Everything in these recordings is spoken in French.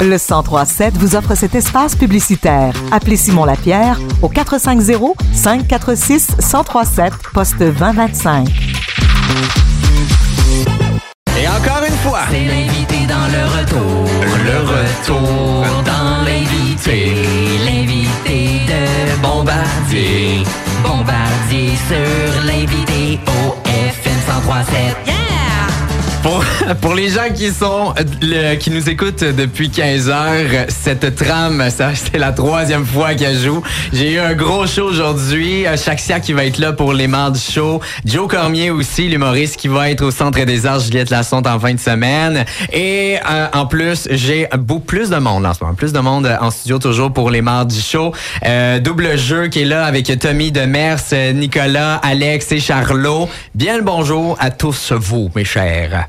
Le 1037 vous offre cet espace publicitaire. Appelez Simon Lapierre au 450 546 1037 poste 2025. Et encore une fois, C'est l'invité dans le retour. le retour Dans l'invité. L'invité de Bombardier. Bombardier sur l'invité au FM 1037. Yeah! Pour, pour les gens qui sont euh, le- qui nous écoutent depuis 15 heures, cette trame, ça c'est la troisième fois qu'elle joue. J'ai eu un gros show aujourd'hui. Euh, Shaxia qui va être là pour les mardis show. Joe Cormier aussi, l'humoriste qui va être au Centre des Arts Juliette Lassonde en fin de semaine. Et euh, en plus, j'ai beaucoup plus de monde en ce moment. Plus de monde en studio toujours pour les mardis show. Euh, double jeu qui est là avec Tommy Demers, euh, Nicolas, Alex et Charlot. Bien le bonjour à tous vous, mes chers.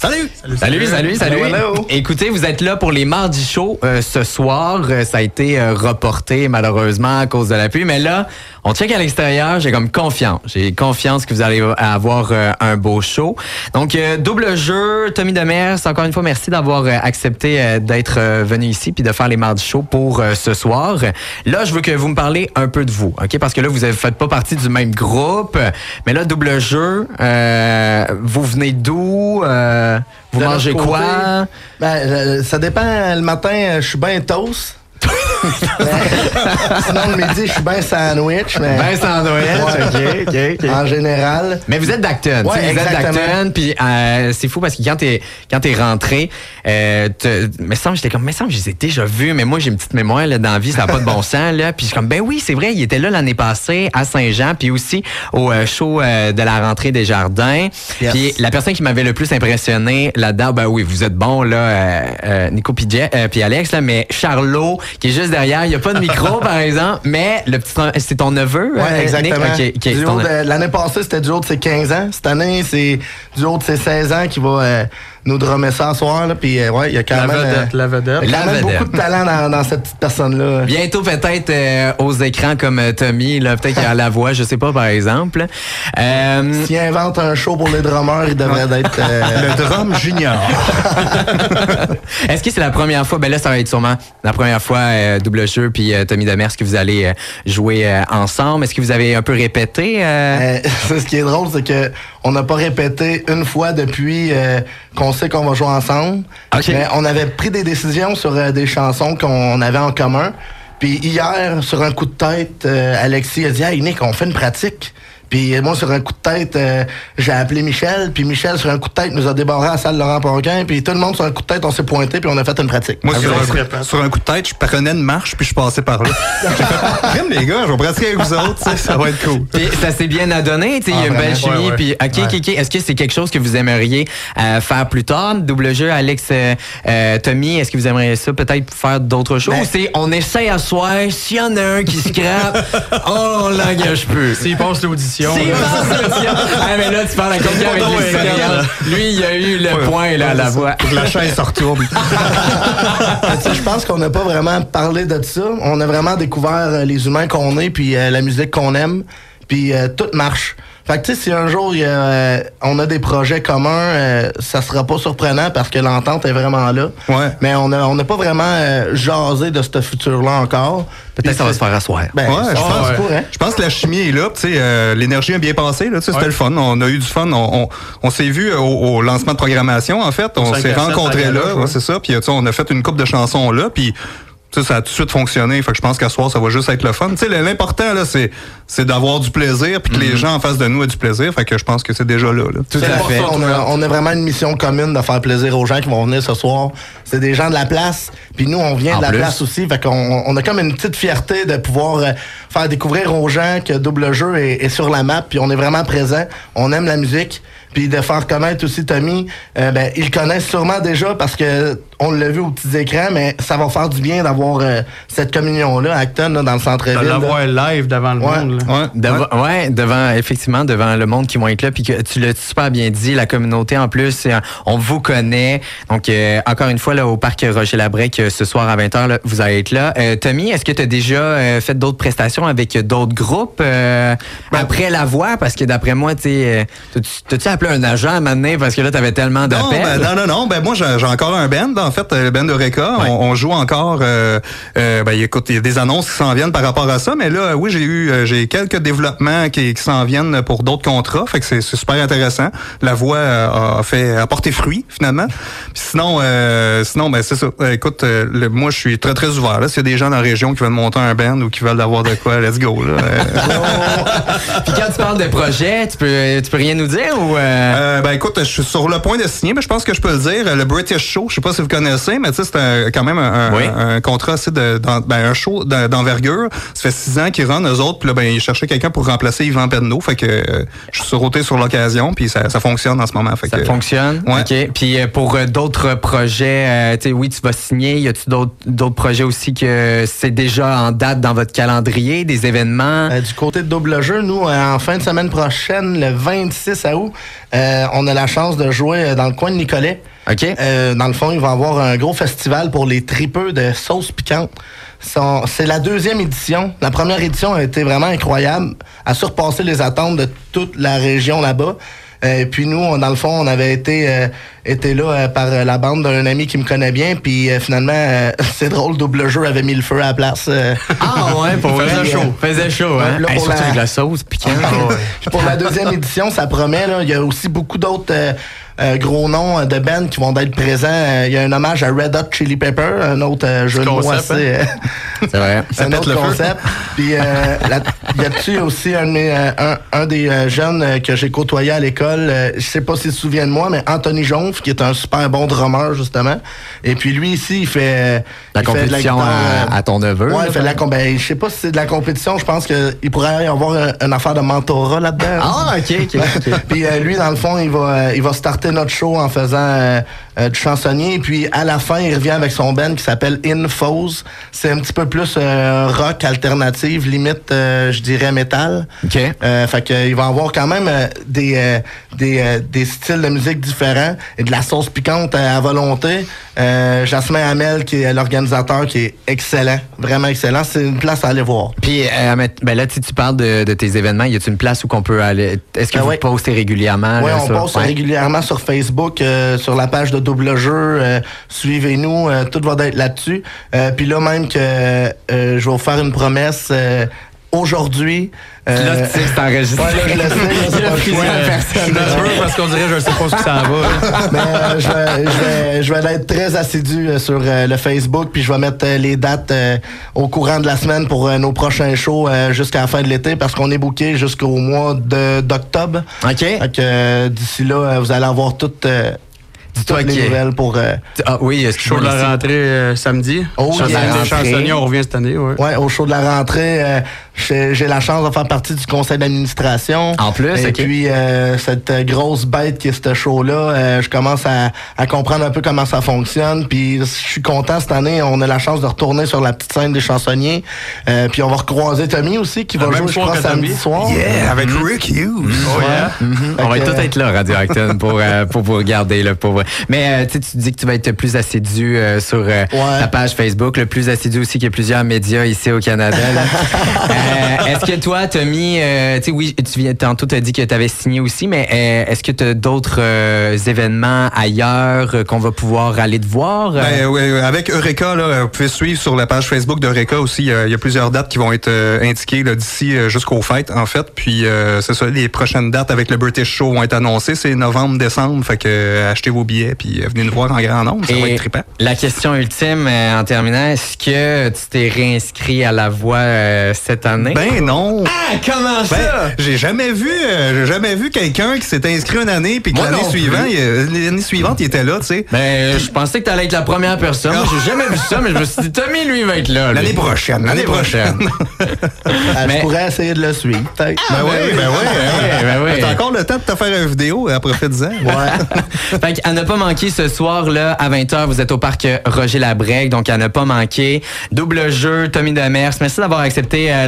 Salut! Salut, salut, salut. Hello, hello. Écoutez, vous êtes là pour les mardis shows euh, ce soir. Euh, ça a été euh, reporté malheureusement à cause de la pluie, mais là, on check à l'extérieur. J'ai comme confiance. J'ai confiance que vous allez avoir euh, un beau show. Donc, euh, double jeu. Tommy Demers, encore une fois, merci d'avoir euh, accepté euh, d'être euh, venu ici puis de faire les mardis shows pour euh, ce soir. Là, je veux que vous me parlez un peu de vous, ok? Parce que là, vous ne faites pas partie du même groupe, mais là, double jeu. euh, vous venez d'où? Euh, Vous De mangez quoi? Ben, euh, ça dépend. Le matin, euh, je suis bien toast. Sinon, le midi, je suis bien sandwich. Mais Ben sandwich, Ouais. ok, ok, ok. en général. Mais vous êtes d'Acton. Ouais, vous êtes d'Acton, puis euh, c'est fou parce que quand t'es quand t'es rentré, euh, me semble j'étais comme me semble je les ai déjà vus, mais moi j'ai une petite mémoire là dans la vie, ça n'a pas de bon sens là, puis je suis comme ben oui c'est vrai, il était là l'année passée à Saint-Jean, puis aussi au euh, show euh, de la rentrée des jardins. Yes. Puis la personne qui m'avait le plus impressionné là-dedans, ben oui vous êtes bon là, euh, euh, Nico puis euh, puis Alex là, mais Charlot qui est juste derrière, il y a pas de micro par exemple, mais le petit c'est ton neveu, Ouais, euh, exactement. Nick? Ton- de- L'année passée, c'était du haut de ses 15 ans. Cette année, c'est du haut de ses 16 ans qui va euh, nous drummer ça ce soir. Là. Puis, euh, ouais, il y a quand La même, vedette, la vedette. il y a quand même beaucoup de talent dans, dans cette petite personne-là. Bientôt peut-être euh, aux écrans comme euh, Tommy, là, peut-être qu'il a la voix, je sais pas par exemple. Euh, S'il invente un show pour les drummers, il devrait être. euh, Le drum junior. Est-ce que c'est la première fois, ben là ça va être sûrement la première fois euh, double jeu puis euh, Tommy Demers que vous allez euh, jouer euh, ensemble. Est-ce que vous avez un peu répété euh, Euh, ce qui est drôle, c'est que on n'a pas répété une fois depuis euh, qu'on sait qu'on va jouer ensemble. Mais on avait pris des décisions sur euh, des chansons qu'on avait en commun. Puis hier, sur un coup de tête, euh, Alexis a dit Hey Nick, on fait une pratique. Puis moi, sur un coup de tête, euh, j'ai appelé Michel. Puis Michel, sur un coup de tête, nous a débarré à la salle Laurent Ponquin. Puis tout le monde, sur un coup de tête, on s'est pointé. Puis on a fait une pratique. Moi, sur un, coup, sur un coup de tête, je prenais une marche puis je passais par là. J'ai fait, Crème, les gars, je vais pratiquer avec vous autres, tu sais, ça va être cool. Puis ça s'est bien adonné, tu sais, il y a Ah, une belle chimie. Ouais, ouais. Puis ok, ok, ok. Est-ce que c'est quelque chose que vous aimeriez euh, faire plus tard, double jeu, Alex, euh, euh, Tommy, est-ce que vous aimeriez ça peut-être faire d'autres choses? Ben- Ou c'est on essaye à soir, s'il y en a un qui scrape, on l'engage peu. S'il passe l'audition. C'est ah, mais là, tu parles à quelqu'un avec Ouais, l'expérience. Lui, il a eu le point, là, à la voix. La chaise se retourne. Je pense qu'on n'a pas vraiment parlé de ça. On a vraiment découvert euh, les humains qu'on est, puis euh, la musique qu'on aime, puis euh, tout marche. Fait que tu sais, si un jour y a, euh, on a des projets communs, euh, ça sera pas surprenant parce que l'entente est vraiment là. Ouais. Mais on n'a on n'a pas vraiment euh, jasé de ce futur-là encore. Peut-être ça va se faire asseoir. Ben, Ouais, je se pense- hein? Je pense que la chimie est là. euh, L'énergie a bien passé. là, C'était Ouais. le fun. On a eu du fun. On, on, on s'est vu au, au lancement de programmation, en fait. On s'est rencontrés là. ouais, c'est ça. Puis on a fait une coupe de chansons là. Puis tu sais, ça a tout de suite fonctionné. Fait que je pense qu'à soir, ça va juste être le fun. Tu sais, L'important, là, c'est c'est d'avoir du plaisir puis que les gens en face de nous aient du plaisir. Fait que je pense que c'est déjà là. là. Tout à fait. ça, On a, on a vraiment une mission commune de faire plaisir aux gens qui vont venir ce soir. C'est des gens de la place, puis nous, on vient En de la plus. place aussi. Fait qu'on on a comme une petite fierté de pouvoir euh, faire découvrir aux gens que Double Jeu est, est sur la map, puis on est vraiment présent. On aime la musique. Puis de faire connaître aussi Tommy, euh, ben, ils le connaissent sûrement déjà parce que on l'a vu aux petits écrans, mais ça va faire du bien d'avoir euh, cette communion-là Acton, là, dans le De centre-ville. là. l'avoir live devant le Ouais. monde. là. Ouais. Devant, ouais, devant, effectivement, devant le monde qui vont être là, puis que tu l'as super bien dit, la communauté en plus, on vous connaît. Donc, euh, encore une fois, là, au parc Roger Labrec, euh, ce soir à 20h, là, vous allez être là. Euh, Tommy, est-ce que tu as déjà euh, fait d'autres prestations avec d'autres groupes euh, après la voix? Parce que d'après moi, tu sais, euh, t'as-tu- appelé un agent à m'amener parce que là, t'avais tellement Non, d'appels? ben, non, non, non. Ben, moi, j'ai j'ai encore un band, en fait, euh, le band de Reka. Ouais. On, on joue encore. Euh, euh, ben, écoute, il y a des annonces qui s'en viennent par rapport à ça, mais là, oui, j'ai eu, j'ai quelques développements qui, qui s'en viennent pour d'autres contrats. Fait que c'est super intéressant. La voix a fait a porté fruit finalement. Puis sinon, euh, sinon, ben c'est ça. Écoute, le- moi, je suis très très ouvert. Là, s'il y a des gens dans la région qui veulent monter un band ou qui veulent avoir de quoi, let's go. Là. Puis quand tu parles de projet, tu peux, tu peux rien nous dire ou. ben écoute, je suis sur le point de signer, mais je pense que je peux le dire. Le British Show, je sais pas si vous connaissez, mais tu sais, c'est un- quand même un, un- Oui. un contrat assez de, ben, un show d'en- d'envergure. Ça fait six ans qu'ils run eux autres, puis là, ben, ils cherchaient quelqu'un pour remplacer Yvan Penneau. Fait que euh, je suis sauté sur l'occasion, puis ça, ça fonctionne en ce moment. Fait Ça que, fonctionne? Ouais. OK. Puis euh, pour euh, d'autres projets, euh, tu sais, oui, tu vas signer. Y a-tu d'autres d'autres projets aussi que c'est déjà en date dans votre calendrier, des événements? Euh, du côté de double jeu, nous, euh, en fin de semaine prochaine, le 26 août, euh, on a la chance de jouer dans le coin de Nicolet. OK? Euh, dans le fond, il va y avoir un gros festival pour les tripeux de sauce piquante. C'est la deuxième édition. La première édition a été vraiment incroyable, a surpassé les attentes de toute la région là-bas. Euh, puis nous, on- dans le fond, on avait été, euh, été là euh, par euh, la bande d'un ami qui me connaît bien. Puis euh, finalement, euh, c'est drôle, double jeu avait mis le feu à la place. euh. Ah ouais, pour vrai? Faisait chaud. Faisait chaud, hein? Là, Hey, pour la- avec la sauce piquante. Puis pour la deuxième édition, ça promet. Là, il y a aussi beaucoup d'autres gros noms euh, de bands qui vont être présents. Euh, Il y a un hommage à Red Hot Chili Pepper, un autre euh, jeu de mots assez... euh, C'est vrai. Ça un autre concept. Puis euh, là, il y a-tu aussi un, de mes, euh, un, un des euh, jeunes euh, que j'ai côtoyé à l'école, euh, je sais pas s'il se souvient de moi, mais Anthony Jonf, qui est un super bon drummer, justement. Et puis lui, ici, il fait... euh, La il fait de compétition à, euh, à ton neveu. Ouais, il fait de la ben, je sais pas si c'est de la compétition, je pense qu'il pourrait y avoir un- une affaire de mentorat là-dedans. Ah, OK, OK. Puis euh, lui, dans le fond, il va, euh, il va starter notre show en faisant euh, euh, du chansonnier. Et puis à la fin, il revient avec son band qui s'appelle Infos. C'est un petit peu plus euh, rock alternative, limite, je dirais, métal. OK. Fait que, il va avoir quand même des, des, des styles de musique différents et de la sauce piquante à volonté. Euh, Jasmin Hamel, qui est l'organisateur, qui est excellent, vraiment excellent. C'est une place à aller voir. Puis, euh, ben là, si tu parles de, de tes événements, y a-t-il une place où qu'on peut aller? Est-ce que Ah vous postez régulièrement? Oui, là, on poste Ouais. régulièrement sur Facebook, euh, sur la page de double jeu. euh, Suivez-nous, tout va être là-dessus. Euh, Puis là, même que euh, je vais vous faire une promesse aujourd'hui. euh, Là, tu sais que c'est enregistré. Ouais, là, je le sais, là, c'est pas le choix. Je suis nerveux parce qu'on dirait je sais pas ce que ça va. Mais euh, je, vais, je, vais, je vais être très assidu euh, sur euh, le Facebook, puis je vais mettre euh, les dates euh, au courant de la semaine pour euh, nos prochains shows euh, jusqu'à la fin de l'été, parce qu'on est booké jusqu'au mois de- d'octobre. OK. Fait que euh, d'ici là, vous allez avoir toutes, euh, les nouvelles pour... euh, Ah oui, Show excuse-moi. de la rentrée euh, samedi. Oh, Chansonnier- yeah. Chansonnier, on revient cette année, ouais. Ouais, au show de la rentrée, euh, j'ai j'ai la chance de faire partie du conseil d'administration. En plus, Et puis, euh, cette euh, grosse bête qui est ce show-là, euh, je commence à, à comprendre un peu comment ça fonctionne. Puis, je suis content cette année. On a la chance de retourner sur la petite scène des chansonniers. Euh, puis, on va recroiser Tommy aussi, qui Le va jouer, je soir crois, samedi soir. Yeah, avec Rick Hughes. Oh, yeah. On va tout être là, Radio Acton, pour, euh, pour vous regarder, là, pour vrai. Mais euh, tu sais, tu dis que tu vas être plus assidu euh, sur euh, Ouais. ta page Facebook, le plus assidu aussi qu'il y a plusieurs médias ici au Canada. là. Euh, est-ce que toi, Tommy, euh, tu sais, oui, tu viens, tantôt, tu as dit que tu avais signé aussi, mais euh, est-ce que tu as d'autres euh, événements ailleurs qu'on va pouvoir aller te voir? Ben, ouais, avec Eureka, là, vous pouvez suivre sur la page Facebook d'Eureka aussi. Il y a- plusieurs dates qui vont être indiquées d'ici jusqu'aux fêtes, en fait. Puis c'est ça, les prochaines dates avec le British Show vont être annoncées. C'est novembre, décembre. Fait que achetez vos billets puis venez nous voir en grand nombre. Ça va Et être trippant. la question ultime en terminant, est-ce que tu t'es réinscrit à la voix cette année? Ben non. ah, comment ça? Ben, j'ai jamais vu, euh, j'ai jamais vu quelqu'un qui s'est inscrit une année puis que l'année suivante, euh, l'année suivante, il était là, tu sais. Ben, je pensais que t'allais être la première personne. J'ai jamais vu ça, mais je me suis dit, Tommy, lui, va être là. L'année prochaine, l'année prochaine. Euh, Mais- Je pourrais essayer de le suivre, peut-être. Ben oui, ben oui. ouais, ben oui. T'as encore le temps de te faire une vidéo, après profite-en. Ouais. Fait à ne pas manquer ce soir là à 20h, vous êtes au parc Roger Labrègue, donc à ne pas manquer. Double jeu, Tommy Demers. Merci d'avoir accepté euh,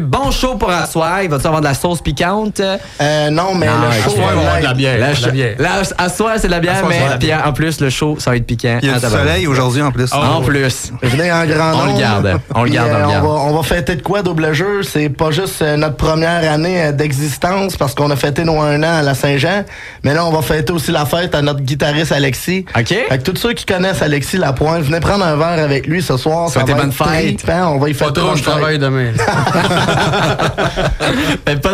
Bon show pour asseoir. Il va-tu avoir de la sauce piquante? Euh, non, mais Non, le show soir, il va y avoir de la bière. La, de la bière. là, à soir, c'est de la bière, mais la bière. en plus, le show, ça va être piquant. Il y a Ah, du soleil aujourd'hui en plus. En plus. Venez en grand On le garde. On le garde, on le euh, garde. va, on va fêter de quoi, double jeu? C'est pas juste euh, notre première année euh, d'existence parce qu'on a fêté nos un an à la Saint-Jean, mais là, on va fêter aussi la fête à notre guitariste Alexis. OK. Fait que tous ceux qui connaissent Alexis Lapointe, venez prendre un verre avec lui ce soir. Ça Souhaitez va bonne être fête. trippant. On va y Pas faire trop, je travaille demain. Faites pas